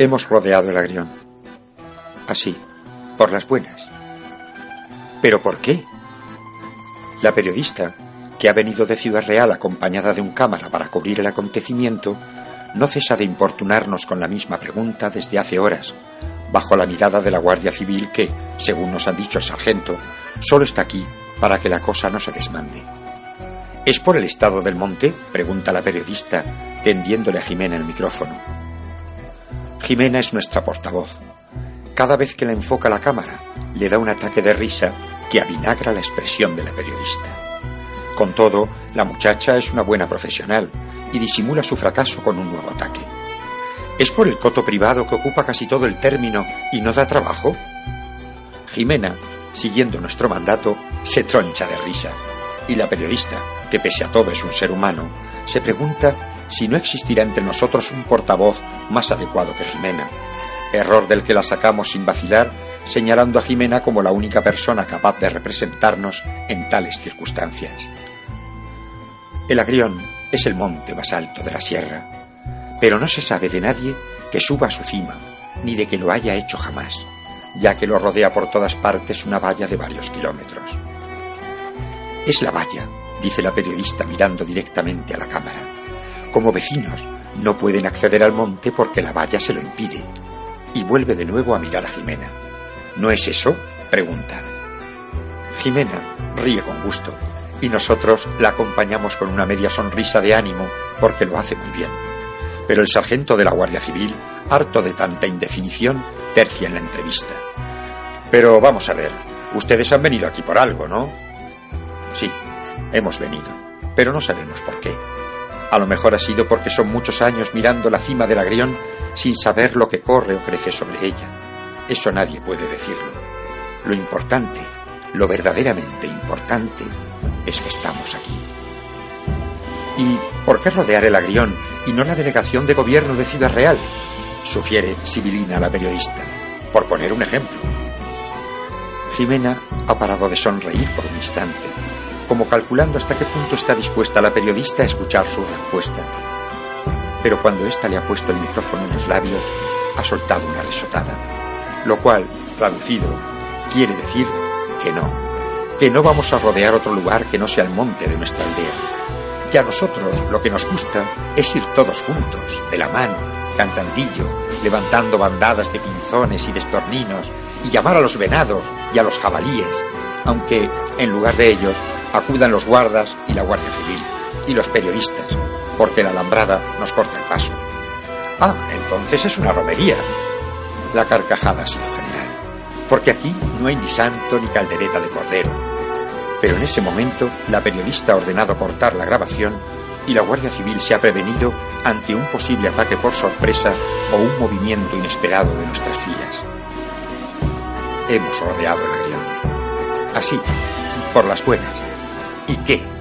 Hemos rodeado el agrión. Así, por las buenas. ¿Pero por qué? La periodista, que ha venido de Ciudad Real acompañada de un cámara para cubrir el acontecimiento, no cesa de importunarnos con la misma pregunta desde hace horas, bajo la mirada de la Guardia Civil que, según nos ha dicho el sargento, solo está aquí para que la cosa no se desmande. ¿Es por el estado del monte? pregunta la periodista, tendiéndole a Jimena el micrófono. Jimena es nuestra portavoz. Cada vez que la enfoca la cámara, le da un ataque de risa que avinagra la expresión de la periodista. Con todo, la muchacha es una buena profesional y disimula su fracaso con un nuevo ataque. ¿Es por el coto privado que ocupa casi todo el término y no da trabajo? Jimena, siguiendo nuestro mandato, se troncha de risa. Y la periodista, que pese a todo es un ser humano, se pregunta si no existirá entre nosotros un portavoz más adecuado que Jimena. Error del que la sacamos sin vacilar, señalando a Jimena como la única persona capaz de representarnos en tales circunstancias. El Agrión es el monte más alto de la sierra, pero no se sabe de nadie que suba a su cima, ni de que lo haya hecho jamás, ya que lo rodea por todas partes una valla de varios kilómetros. Es la valla, dice la periodista mirando directamente a la cámara. Como vecinos, no pueden acceder al monte porque la valla se lo impide. Y vuelve de nuevo a mirar a Jimena. ¿No es eso? pregunta. Jimena ríe con gusto y nosotros la acompañamos con una media sonrisa de ánimo porque lo hace muy bien. Pero el sargento de la Guardia Civil, harto de tanta indefinición, tercia en la entrevista. Pero vamos a ver, ustedes han venido aquí por algo, ¿no? Sí, hemos venido, pero no sabemos por qué. A lo mejor ha sido porque son muchos años mirando la cima del agrión sin saber lo que corre o crece sobre ella. Eso nadie puede decirlo. Lo importante, lo verdaderamente importante, es que estamos aquí. ¿Y por qué rodear el agrión y no la delegación de gobierno de Ciudad Real? Sugiere Sibilina la periodista, por poner un ejemplo. Jimena ha parado de sonreír por un instante, como calculando hasta qué punto está dispuesta la periodista a escuchar su respuesta. Pero cuando ésta le ha puesto el micrófono en los labios, ha soltado una risotada, lo cual, traducido, quiere decir que no, que no vamos a rodear otro lugar que no sea el monte de nuestra aldea, que a nosotros lo que nos gusta es ir todos juntos, de la mano, cantandillo, levantando bandadas de pinzones y destorninos, y llamar a los venados y a los jabalíes, aunque, en lugar de ellos, acudan los guardas y la Guardia Civil, y los periodistas, porque la alambrada nos corta el paso. Ah, entonces es una romería. La carcajada ha sido general, porque aquí no hay ni santo ni caldereta de cordero. Pero en ese momento la periodista ha ordenado cortar la grabación y la Guardia Civil se ha prevenido ante un posible ataque por sorpresa o un movimiento inesperado de nuestras filas. Hemos rodeado el agrión. Así, por las buenas. ¿Y qué?